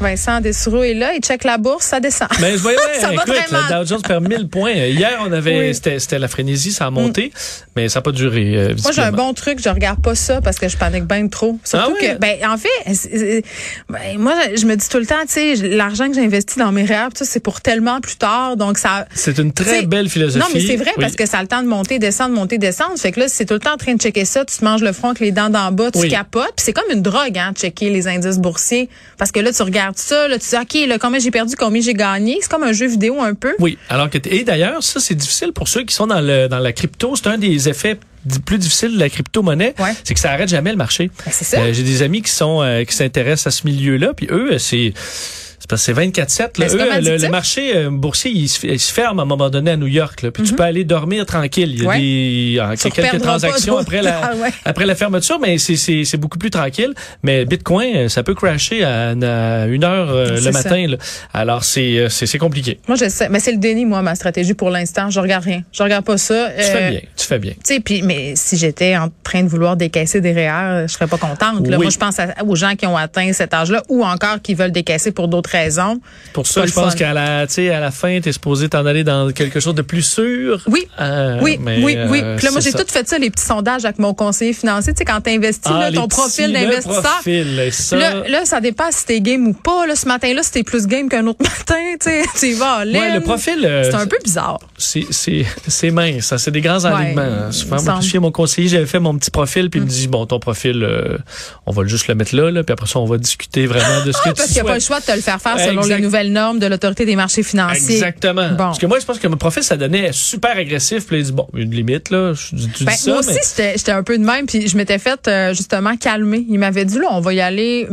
Vincent Dessureau est là, il check la bourse, ça descend. Mais voyais, ça écoute, le Dow Jones perd 1000 points. Hier, on avait, Oui. c'était, c'était la frénésie, ça a monté, mais ça n'a pas duré. euh, Moi, j'ai un bon truc, je regarde pas ça parce que je panique bien trop. Surtout Ah que, ben, en fait, ben, moi, je me dis tout le temps, tu sais, l'argent que j'investis dans mes rêves, c'est pour tellement plus tard. Donc, ça. C'est une très belle philosophie. Non, mais c'est vrai Oui. parce que ça a le temps de monter, descendre, monter, descendre. Fait que là, c'est tout le temps en train de checker ça, tu te manges le front avec les dents d'en bas, tu Oui. capotes. Puis c'est comme une drogue, hein, de checker les indices boursiers. Parce que là, tu regardes ça, là, tu dis, OK, là, combien j'ai perdu, combien j'ai gagné? C'est comme un jeu vidéo un peu. Oui, alors que et d'ailleurs, ça c'est difficile pour ceux qui sont dans le dans la crypto, c'est un des effets plus difficiles de la crypto-monnaie, Ouais. c'est que ça arrête jamais le marché. Ben, c'est ça. Euh, j'ai des amis qui sont euh, qui s'intéressent à ce milieu-là, puis eux, c'est parce que c'est 24/7 là. Ben, c'est Eux, comme euh, le, le marché euh, boursier, il se, il se ferme à un moment donné à New York là, puis tu peux aller dormir tranquille. Il y a Mhm. Ouais. des quelques transactions toi. après la Ah ouais. après la fermeture, mais c'est beaucoup plus tranquille, mais Bitcoin, euh, ça peut crasher à, à une heure euh, le matin là. Alors c'est compliqué. Moi, je sais. Mais c'est le déni, moi, ma stratégie pour l'instant. Je regarde rien. Je regarde pas ça. Tu fais bien, tu fais bien. Tu sais, puis mais si j'étais en train de vouloir décaisser des REER, je serais pas contente. Là. Oui. Moi, je pense à- aux gens qui ont atteint cet âge-là ou encore qui veulent décaisser pour d'autres raisons. Pour ça, je pense qu'à la, tu à la fin, t'es supposé t'en aller dans quelque chose de plus sûr. Oui. Euh, Oui, mais, oui, oui. euh, Puis là, moi, j'ai tout fait ça, les petits sondages avec mon conseiller financier. Tu sais, quand tu investis Ah, là, ton profil d'investisseur. ça, Là, là, ça dépend si t'es game ou pas. Là, ce matin-là, c'était plus game qu'un autre matin. Tu sais, tu vas ouais, le profil, euh, C'est un peu bizarre. c'est mince, ça, c'est des grands alignements. hein. Souvent, moi, chez mon conseiller, j'avais fait mon petit profil, puis il me dit bon, ton profil, on va juste le mettre là, là, puis après ça, on va discuter vraiment de ce que Ah, tu parce qu'il n'y a pas le choix de te le faire faire selon Exact. les nouvelles normes de l'autorité des marchés financiers. Exactement. Bon. Parce que moi, je pense que mon profil, ça donnait super agressif. Puis il dit, bon, une limite, là. Tu, tu Ben, dis ça, moi aussi, mais- j'étais j'étais un peu de même, puis je m'étais fait euh, justement calmer. Il m'avait dit là, on va y aller,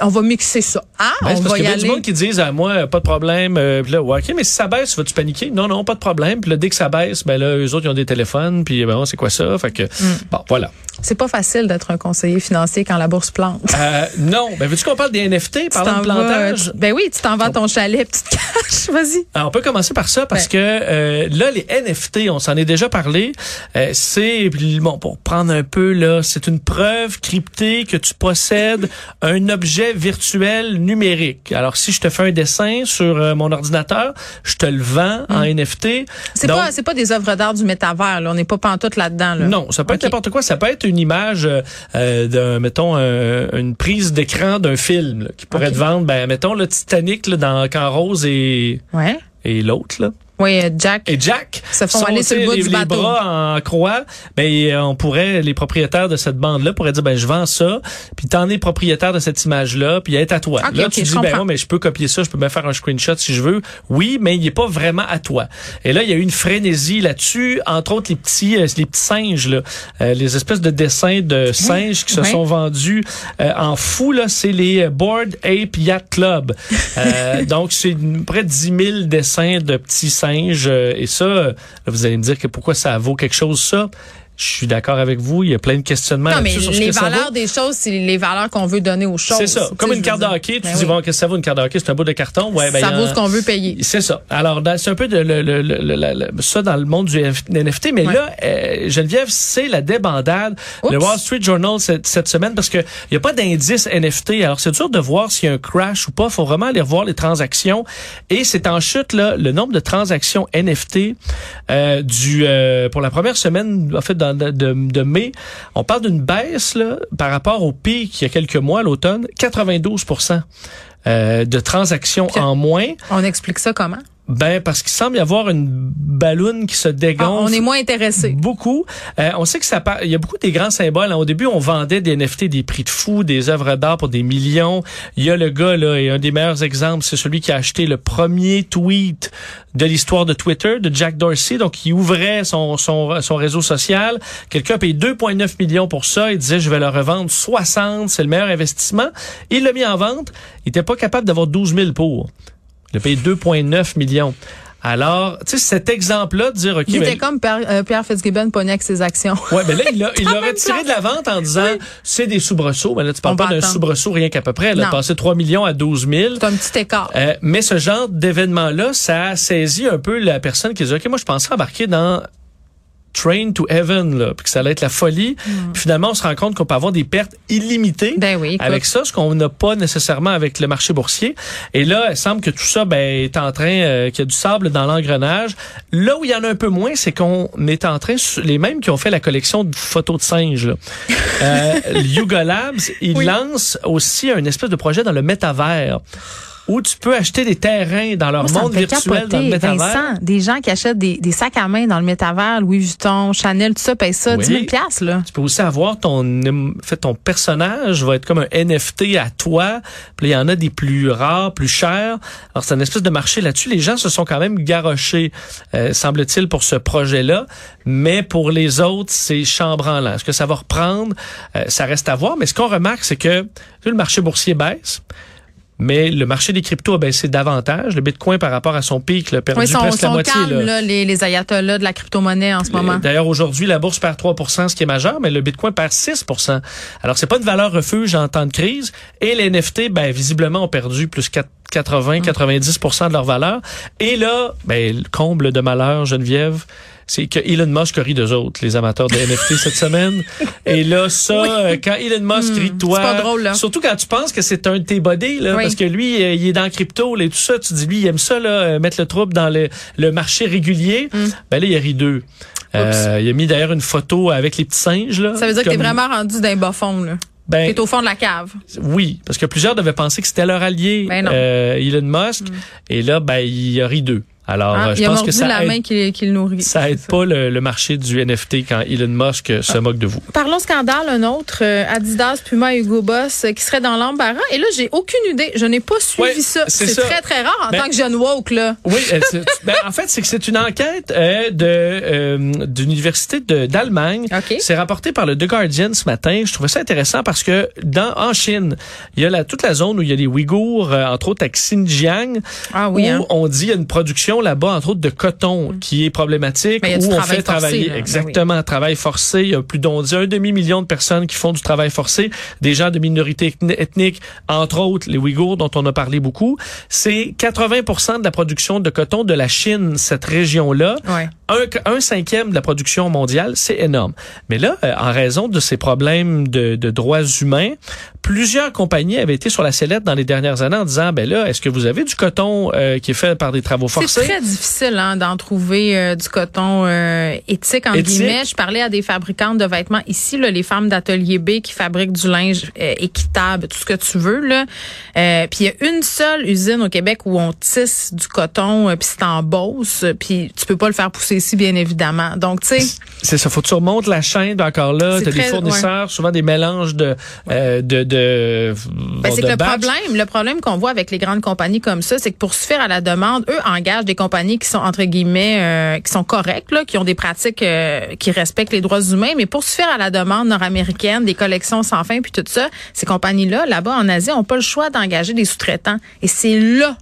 on va mixer ça. Ah, Ben, on c'est parce va qu'il y y a du monde qui disent à moi, pas de problème. Euh, puis là, ouais, OK, mais si ça baisse, vas-tu paniquer? Non, non, pas de problème. Puis là, dès que ça baisse, ben là, eux autres, ils ont des téléphones. Puis ben, c'est quoi ça? Fait que, Mm. bon, voilà. C'est pas facile d'être un conseiller financier quand la bourse plante. Euh, non. Ben, veux-tu qu'on parle des NFT, parlant de vas? Ben oui, tu t'en vas à ton chalet, puis tu te caches. Vas-y. Alors, on peut commencer par ça parce Ben. que euh, là, les NFT, on s'en est déjà parlé. Euh, c'est bon pour prendre un peu là, c'est une preuve cryptée que tu possèdes un objet virtuel numérique. Alors, si je te fais un dessin sur euh, mon ordinateur, je te le vends en NFT. C'est pas, c'est pas des œuvres d'art du métavers, là. On n'est pas pantoute là-dedans, là. non, ça peut être n'importe quoi. Ça peut être une image euh, euh, d'un, mettons, un- une prise d'écran d'un film là, qui pourrait te vendre, ben, mettons, le Titanic là, dans Camp Rose et, Ouais. et l'autre, là. Oui, euh, Jack. Et Jack Se font aller sur le bout les, du les bateau. bras en croix. Ben euh, on pourrait les propriétaires de cette bande là pourraient dire ben je vends ça, puis t'en es propriétaire de cette image là, puis elle est à toi. Là tu dis ben ouais, mais je peux copier ça, je peux même faire un screenshot si je veux. Oui, mais il est pas vraiment à toi. Et là il y a eu une frénésie là-dessus, entre autres les petits euh, les petits singes là, euh, les espèces de dessins de singes qui se oui. sont vendus euh, en fou là, c'est les Board Ape Yacht Club. Euh, donc c'est près de 10 000 dessins de petits singes euh, et ça, euh, là, vous allez me dire que pourquoi ça vaut quelque chose ça. Je suis d'accord avec vous. Il y a plein de questionnements Non, mais sur ce les que ça valeurs vaut. des choses, c'est les valeurs qu'on veut donner aux choses. C'est ça. Comme une carte veux de dire. hockey, tu Ben dis oui. bon, qu'est-ce que ça vaut une carte de hockey C'est un bout de carton. Ouais, ben, ça vaut en- ce qu'on veut payer. C'est ça. Alors, c'est un peu de le, le- le- ça dans le monde du F- NFT, mais Ouais. là, euh, Geneviève, c'est la débandade. Oups. Le Wall Street Journal cette, cette semaine, parce que il y a pas d'indice NFT. Alors, c'est dur de voir s'il y a un crash ou pas. faut vraiment aller revoir les transactions. Et c'est en chute, là, le nombre de transactions NFT euh, du euh, pour la première semaine, en fait, dans- de, de, de mai. On parle d'une baisse là, par rapport au pic il y a quelques mois, l'automne, 92% euh, de transactions en moins. On explique ça comment? Ben parce qu'il semble y avoir une balloune qui se Ah, dégonfle. on est moins intéressé. Beaucoup. Euh, on sait que ça part- il y a beaucoup des grands symboles. Au début, on vendait des NFT, des prix de fou, des œuvres d'art pour des millions. Il y a le gars là, et un des meilleurs exemples, c'est celui qui a acheté le premier tweet de l'histoire de Twitter, de Jack Dorsey, donc il ouvrait son son, son réseau social. Quelqu'un a payé 2,9 millions pour ça. Il disait je vais le revendre 60, c'est le meilleur investissement. Il l'a mis en vente. Il était pas capable d'avoir 12 000 pour. Il a payé 2,9 millions. Alors, tu sais, cet exemple-là de dire, OK, Il mais- était comme Pierre, euh, Pierre Fitzgibbon pogné avec ses actions. Ouais, ben là, il l'a il retiré de la vente en disant, c'est des soubresauts. Ben là, tu parles On pas d'un soubresaut rien qu'à peu près. Elle a passé 3 millions à 12 000. C'est un petit écart. Euh, mais ce genre d'événement-là, ça a saisi un peu la personne qui dit, OK, moi, je pensais embarquer dans train to heaven, là, puis que ça allait être la folie. Puis finalement, on se rend compte qu'on peut avoir des pertes illimitées Ben oui, avec ça, ce qu'on n'a pas nécessairement avec le marché boursier. Et là, il semble que tout ça ben, est en train, euh, qu'il y a du sable dans l'engrenage. Là où il y en a un peu moins, c'est qu'on est en train, les mêmes qui ont fait la collection de photos de singes, là. euh, Yuga Labs, ils Oui. lancent aussi un espèce de projet dans le métavers où tu peux acheter des terrains dans leur Moi, monde virtuel dans le métavers. Vincent, des gens qui achètent des, des sacs à main dans le métavers, Louis Vuitton, Chanel, tout ça, paye ça Oui. 10 000 piastres, là. Tu peux aussi avoir ton, fait, ton personnage va être comme un NFT à toi. Puis il y en a des plus rares, plus chers. Alors, c'est une espèce de marché là-dessus. Les gens se sont quand même garochés, euh, semble-t-il, pour ce projet-là. Mais pour les autres, c'est chambranlant. Est-ce que ça va reprendre? Euh, ça reste à voir. Mais ce qu'on remarque, c'est que le marché boursier baisse. Mais le marché des cryptos a baissé davantage. Le Bitcoin, par rapport à son pic, l'a perdu Oui, presque la moitié. calmes, là. là, les, les ayatollahs de la crypto-monnaie en ce moment. D'ailleurs, aujourd'hui, la bourse perd 3% ce qui est majeur, mais le Bitcoin perd 6% Alors, c'est pas une valeur refuge en temps de crise. Et les NFT, ben, visiblement, ont perdu plus 4 80, 90% de leur valeur. Et là, ben, le comble de malheur, Geneviève, c'est que Elon Musk rit d'eux autres, les amateurs de NFT cette semaine. Et là, ça, euh, quand Elon Musk rit de toi, c'est pas drôle, là. surtout quand tu penses que c'est un de tes buddies, là, Oui. parce que lui, euh, il est dans le crypto, là, et tout ça, tu dis, lui, il aime ça, là, euh, mettre le trouble dans le, le marché régulier. Ben là, il a ri d'eux. Euh, il a mis d'ailleurs une photo avec les petits singes. Là, Ça veut dire que t'es vraiment rendu d'un bas fond, là. Ben, T'es au fond de la cave. oui, parce que plusieurs devaient penser que c'était leur allié, Ben non. Euh, Elon Musk. Et là, ben, il a ri d'eux. Alors, Hein? euh, je pense que ça la aide, main qui, qui le nourrit. ça aide pas le, le marché du NFT quand Elon Musk euh, se Ah. moque de vous. Parlons scandale, un autre, euh, Adidas, Puma, Hugo Boss, qui serait dans l'embarras. Et là, j'ai aucune idée. Je n'ai pas suivi ça. c'est très, très rare en Ben- tant que jeune woke, là. Oui, ben, en fait, c'est que c'est une enquête euh, de euh, d'une université de- d'Allemagne. OK. C'est rapporté par le The Guardian ce matin. Je trouvais ça intéressant parce que dans en Chine, il y a la, toute la zone où il y a les Ouïghours, euh, entre autres à Xinjiang, Ah oui, où hein. on dit il y a une production là-bas, entre autres de coton, qui est problématique, Mais où on travail fait forcé, travailler là. Ben exactement travail forcé. Il y a plus d'on dit un demi million de personnes qui font du travail forcé, des gens de minorités ethni- ethniques, entre autres les Ouïghours dont on a parlé beaucoup. C'est 80% de la production de coton de la Chine, cette région-là. Ouais. Un, un cinquième de la production mondiale, c'est énorme. Mais là, euh, en raison de ces problèmes de, de droits humains, plusieurs compagnies avaient été sur la sellette dans les dernières années en disant, ben là, est-ce que vous avez du coton euh, qui est fait par des travaux forcés? Très difficile hein, d'en trouver euh, du coton euh, éthique, entre Éthique? guillemets. Je parlais à des fabricantes de vêtements ici, là, les femmes d'atelier B qui fabriquent du linge euh, équitable, tout ce que tu veux. Là. Euh, puis il y a une seule usine au Québec où on tisse du coton, euh, puis c'est en Beauce, puis tu peux pas le faire pousser ici, bien évidemment. Donc, tu sais, C'est ça, faut que tu remontes la chaîne encore là. C'est T'as des fournisseurs, souvent des mélanges de euh, de de, Ben, bon, c'est que le problème, le problème qu'on voit avec les grandes compagnies comme ça, c'est que pour suffire à la demande, eux engagent des compagnies qui sont entre guillemets euh, qui sont correctes, là, qui ont des pratiques euh, qui respectent les droits humains, mais pour suffire à la demande nord-américaine, des collections sans fin puis tout ça, ces compagnies-là, là-bas en Asie, ont pas le choix d'engager des sous-traitants. Et c'est là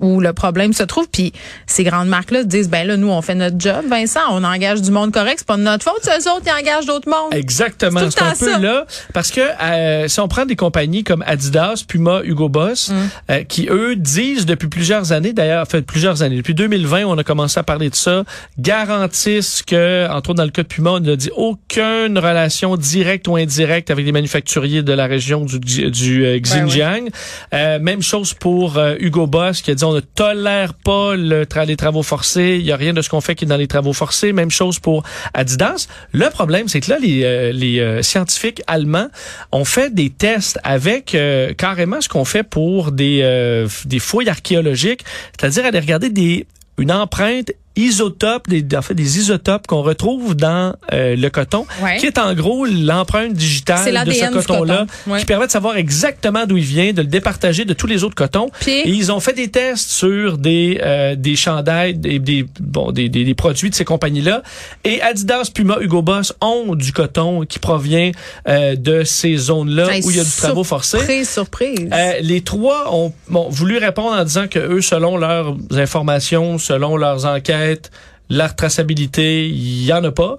où le problème se trouve. Puis ces grandes marques-là se disent, ben là, nous, on fait notre job, Vincent, on engage du monde correct, c'est pas de notre faute, c'est eux autres qui engagent d'autres mondes. Exactement, C'est un peu ça. là parce que euh, si on prend des compagnies comme Adidas, Puma, Hugo Boss, Mm. euh, qui eux disent depuis plusieurs années, d'ailleurs, fait plusieurs années, depuis 2020, on a commencé à parler de ça, garantissent que, entre autres dans le cas de Puma, on n'a dit aucune relation directe ou indirecte avec les manufacturiers de la région du, du euh, Xinjiang. Euh, même chose pour euh, Hugo Boss qui a dit on ne tolère pas les travaux forcés, il y a rien de ce qu'on fait qui est dans les travaux forcés. Même chose pour Adidas. Le problème, c'est que là, les, euh, euh, scientifiques allemands ont fait des tests avec euh, carrément ce qu'on fait pour des, euh, fouilles archéologiques, c'est-à-dire aller regarder des une empreinte isotopes, des, en fait des isotopes qu'on retrouve dans euh, le coton, Ouais. qui est en gros l'empreinte digitale de ce coton-là, coton. Ouais. qui permet de savoir exactement d'où il vient, de le départager de tous les autres cotons. Puis- Et ils ont fait des tests sur des euh, des chandails, des, des bon des, des, des produits de ces compagnies-là. Et Adidas, Puma, Hugo Boss ont du coton qui provient euh, de ces zones-là où il y a du travaux forcés. Surprise, surprise. Euh, les trois ont bon, voulu répondre en disant que eux, selon leurs informations, selon leurs enquêtes, leur traçabilité, il y en a pas.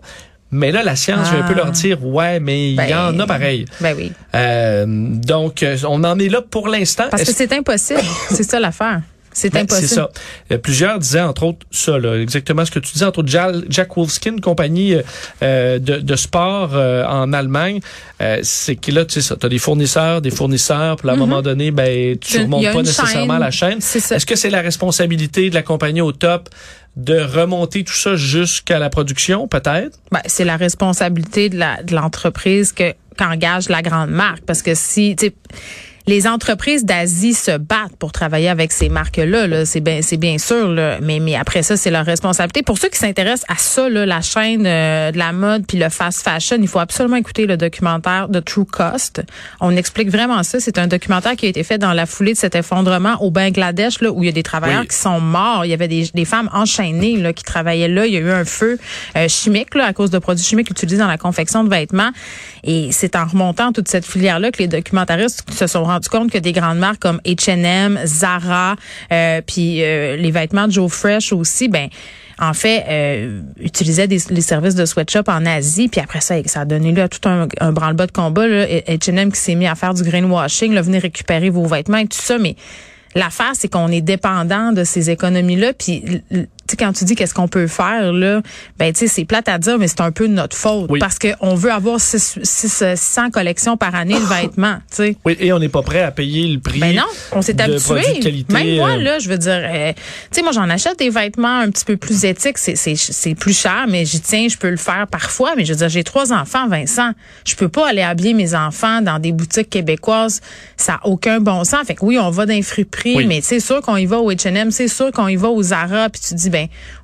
Mais là, la science vient un peu Ah. leur dire, ouais, mais il y Ben, en a pareil. ben oui. Euh, donc, euh, on en est là pour l'instant. Parce que c'est impossible. c'est ça l'affaire. C'est Ben, impossible. C'est ça. Euh, plusieurs disaient, entre autres, ça, là, exactement ce que tu disais, entre autres, Jack, Wolfskin, compagnie euh, de, de sport euh, en Allemagne, euh, c'est que là, tu sais ça, tu as des fournisseurs, des fournisseurs, puis à un moment donné, ben, tu a- remontes pas nécessairement chaîne. la chaîne. C'est. Est-ce que c'est la responsabilité de la compagnie au top de remonter tout ça jusqu'à la production, peut-être? Ben, c'est la responsabilité de la de l'entreprise que qu'engage la grande marque parce que si les entreprises d'Asie se battent pour travailler avec ces marques-là, là, c'est bien, c'est bien sûr, là, mais, mais après ça, c'est leur responsabilité. Pour ceux qui s'intéressent à ça, là, la chaîne euh, de la mode puis le fast fashion, il faut absolument écouter le documentaire de True Cost. On explique vraiment ça. C'est un documentaire qui a été fait dans la foulée de cet effondrement au Bangladesh, là, où il y a des travailleurs Oui. qui sont morts. Il y avait des, des femmes enchaînées là, qui travaillaient là. Il y a eu un feu euh, chimique là, à cause de produits chimiques utilisés dans la confection de vêtements. Et c'est en remontant toute cette filière-là que les documentaristes se sont rendus compte que des grandes marques comme H&M, Zara, euh, puis euh, les vêtements de Joe Fresh aussi, ben en fait, euh, utilisaient des, les services de sweatshop en Asie, puis après ça, ça a donné lieu à tout un, un branle-bas de combat. là. H&M qui s'est mis à faire du greenwashing, là, venez récupérer vos vêtements et tout ça, mais l'affaire, c'est qu'on est dépendant de ces économies-là, puis tu sais, quand tu dis qu'est-ce qu'on peut faire, là, ben, tu sais, c'est plate à dire, mais c'est un peu de notre faute. Oui. Parce qu'on veut avoir 600 collections par année de vêtements, tu sais. Oui, et on n'est pas prêt à payer le prix. Ben non, on s'est habitué. Même moi, euh, là, je veux dire, euh, tu sais, moi, j'en achète des vêtements un petit peu plus éthiques. C'est, c'est, c'est plus cher, mais j'y tiens, je peux le faire parfois. Mais je veux dire, j'ai trois enfants, Vincent. Je peux pas aller habiller mes enfants dans des boutiques québécoises. Ça a aucun bon sens. Fait que oui, on va dans les friperies, Oui. mais c'est sûr qu'on y va au H&M, c'est sûr qu'on y va au Zara, puis tu dis, ben,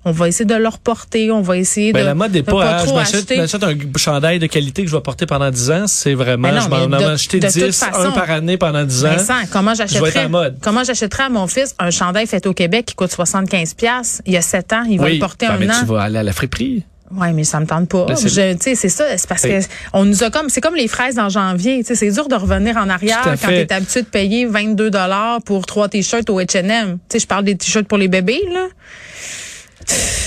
on va essayer de leur porter, on va essayer Ben, de la mode n'est pas, je m'achète acheter. je m'achète un chandail de qualité que je vais porter pendant 10 ans. C'est vraiment, Ben non, je m'en ai acheté de toute 10, façon, un par année pendant 10 ans. Vincent, comment j'achèterais comment j'achèterais à mon fils un chandail fait au Québec qui coûte 75 pièces il y a 7 ans, il va oui, le porter Ben, un mais an. tu vas aller à la friperie. Ouais, mais ça me tente pas. Ben, c'est- ça, c'est parce Oui. que on nous a comme c'est comme les fraises en janvier, tu sais, c'est dur de revenir en arrière à quand tu es habitué de payer 22 dollars pour trois t-shirts au H&M. Tu sais, je parle des t-shirts pour les bébés là.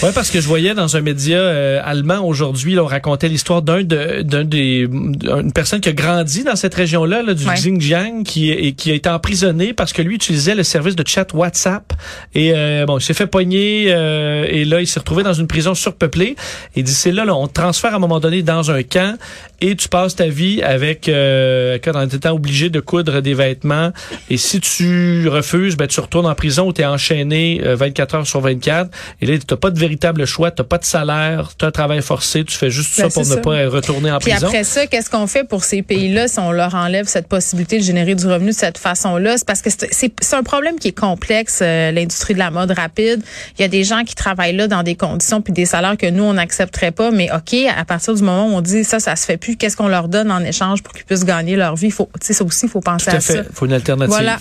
Oui, parce que je voyais dans un média euh, allemand aujourd'hui, on racontait l'histoire d'un de, d'un des d'une personne qui a grandi dans cette région-là, là, du Ouais. Xinjiang, qui et qui a été emprisonné parce que lui utilisait le service de chat WhatsApp. Et euh, bon, il s'est fait pogner euh, et là, il s'est retrouvé dans une prison surpeuplée. Et il dit c'est là, là, on te transfère à un moment donné dans un camp et tu passes ta vie avec euh, quand en étant obligé de coudre des vêtements. Et si tu refuses, ben tu retournes en prison où tu es enchaîné euh, 24 heures sur 24. Et là, t'as pas de véritable choix, t'as pas de salaire, t'as un travail forcé, tu fais juste Ben, ça pour c'est ne ça. pas retourner en Puis prison. après ça, qu'est-ce qu'on fait pour ces pays-là si on leur enlève cette possibilité de générer du revenu de cette façon-là? C'est parce que c'est- un problème qui est complexe, euh, l'industrie de la mode rapide. Il y a des gens qui travaillent là dans des conditions puis des salaires que nous, on n'accepterait pas. Mais OK, à partir du moment où on dit ça, ça se fait plus, qu'est-ce qu'on leur donne en échange pour qu'ils puissent gagner leur vie? Faut, tu sais, ça aussi, il faut penser Tout à à ça. fait. Faut une alternative. Voilà.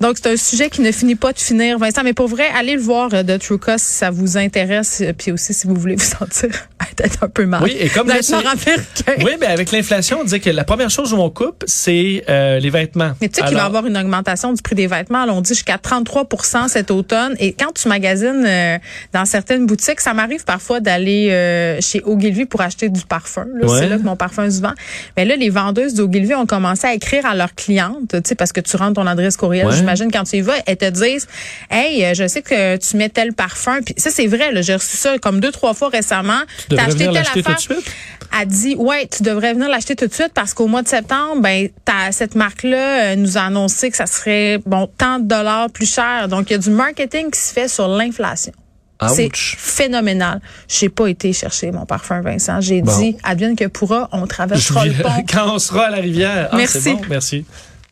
Donc, c'est un sujet qui ne finit pas de finir, Vincent. Mais pour vrai, allez le voir euh, de True Cost si ça vous intéresse. euh, Puis aussi, si vous voulez vous sentir peut-être un peu mal. Oui, et comme nord-américain. Oui, mais avec l'inflation, on disait que la première chose où on coupe, c'est euh, les vêtements. Mais tu sais qu'il va y avoir une augmentation du prix des vêtements. Là, on dit jusqu'à 33% cet automne. Et quand tu magasines euh, dans certaines boutiques, ça m'arrive parfois d'aller euh, chez Ogilvy pour acheter du parfum. Ouais. C'est là que mon parfum se vend. Mais là, les vendeuses d'Ogilvy ont commencé à écrire à leurs clientes, tu sais, parce que tu rentres ton adresse courriel, Ouais. j'imagine, quand tu y vas, elles te disent, hey, euh, je sais que tu mets tel parfum. Puis ça, c'est vrai. J'ai reçu ça comme deux, trois fois récemment. tu venir telle tout de suite? dit ouais tu devrais venir l'acheter tout de suite parce qu'au mois de septembre ben cette marque là nous a annoncé que ça serait bon tant de dollars plus cher donc il y a du marketing qui se fait sur l'inflation c'est phénoménal. J'ai pas été chercher mon parfum Vincent. J'ai Bon. dit, advienne que pourra, on traversera le pont. Quand on sera à la rivière. Ah, Merci. bon, merci.